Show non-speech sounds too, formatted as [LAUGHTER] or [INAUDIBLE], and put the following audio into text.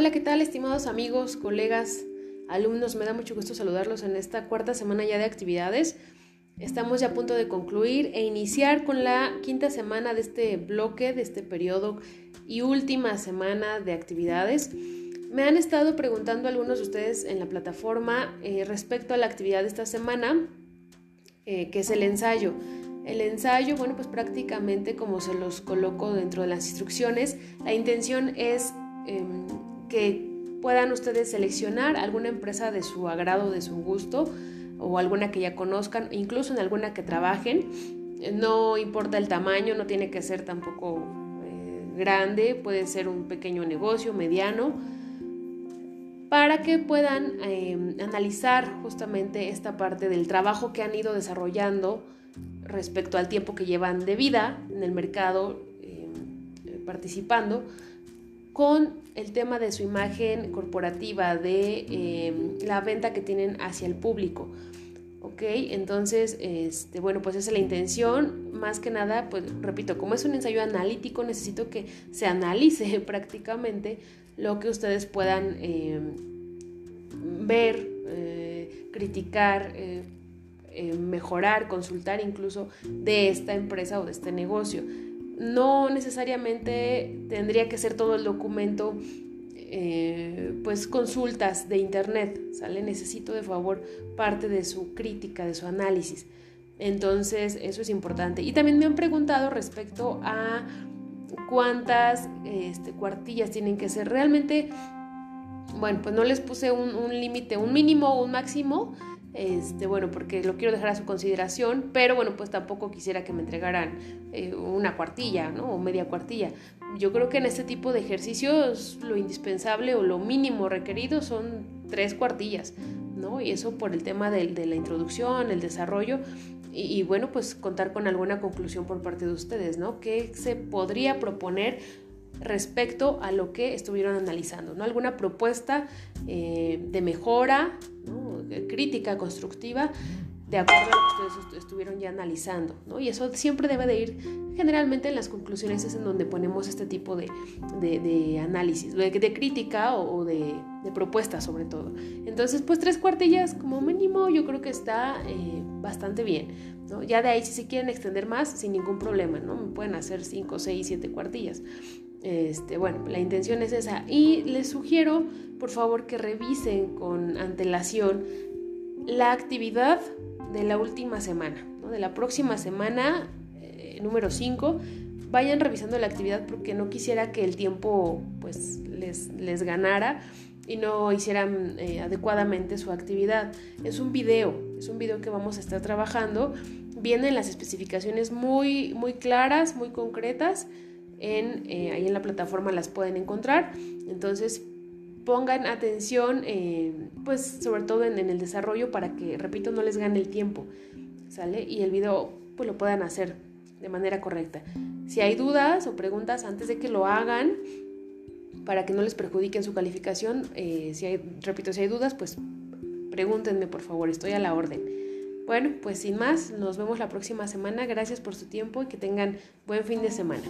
Hola, ¿qué tal estimados amigos, colegas, alumnos? Me da mucho gusto saludarlos en esta cuarta semana ya de actividades. Estamos ya a punto de concluir e iniciar con la quinta semana de este bloque, de este periodo y última semana de actividades. Me han estado preguntando algunos de ustedes en la plataforma eh, respecto a la actividad de esta semana, eh, que es el ensayo. El ensayo, bueno, pues prácticamente como se los coloco dentro de las instrucciones, la intención es em, que puedan ustedes seleccionar alguna empresa de su agrado, de su gusto, o alguna que ya conozcan, incluso en alguna que trabajen. No importa el tamaño, no tiene que ser tampoco eh, grande, puede ser un pequeño negocio, mediano, para que puedan eh, analizar justamente esta parte del trabajo que han ido desarrollando respecto al tiempo que llevan de vida en el mercado eh, participando con el tema de su imagen corporativa, de em, la venta que tienen hacia el público. ¿Ok? Entonces, este, bueno, pues esa es la intención. Más que nada, pues repito, como es un ensayo analítico, necesito que se analice [LAUGHS] prácticamente lo que ustedes puedan em, ver, eh, criticar, eh, eh, mejorar, consultar incluso de esta empresa o de este negocio no necesariamente tendría que ser todo el documento eh, pues consultas de internet, ¿sale? Necesito de favor parte de su crítica, de su análisis. Entonces, eso es importante. Y también me han preguntado respecto a cuántas este, cuartillas tienen que ser. Realmente, bueno, pues no les puse un, un límite, un mínimo un máximo, este, bueno, porque lo quiero dejar a su consideración, pero bueno, pues tampoco quisiera que me entregaran eh, una cuartilla, ¿no? O media cuartilla. Yo creo que en este tipo de ejercicios lo indispensable o lo mínimo requerido son tres cuartillas, ¿no? Y eso por el tema de, la introducción, el desarrollo y, y, bueno, pues contar con alguna conclusión por parte de ustedes, ¿no? ¿Qué se podría proponer respecto a lo que estuvieron analizando, ¿no? Alguna propuesta eh, de mejora, crítica constructiva, de acuerdo a lo que ustedes estuvieron ya analizando, ¿no? Y eso siempre debe de ir, generalmente en las conclusiones es en donde ponemos este tipo de, análisis, de, de crítica o, de, propuesta sobre todo. Entonces, pues tres cuartillas como mínimo yo creo que está eh, bastante bien, ¿no? Ya de ahí si se quieren extender más, sin ningún problema, ¿no? Me pueden hacer cinco, seis, siete cuartillas. Este, bueno, la intención es esa. Y les sugiero, por favor, que revisen con antelación la actividad de la última semana, de la próxima semana, eh, número 5. Vayan revisando la actividad porque no quisiera que el tiempo pues, les, les ganara y no hicieran eh, adecuadamente su actividad. Es un video, es un video que vamos a estar trabajando. Vienen las especificaciones muy, muy claras, muy concretas en, eh, ahí en la plataforma las pueden encontrar. Entonces pongan atención, eh, pues sobre todo en, el desarrollo para que, repito, no les gane el tiempo, ¿sale? Y el video pues lo puedan hacer de manera correcta. Si hay dudas o preguntas antes de que lo hagan, para que no les perjudiquen su calificación, eh, si hay, repito, si hay dudas, pues pregúntenme por favor, estoy a la orden. Bueno, pues sin más, nos vemos la próxima semana. Gracias por su tiempo y que tengan buen fin de semana.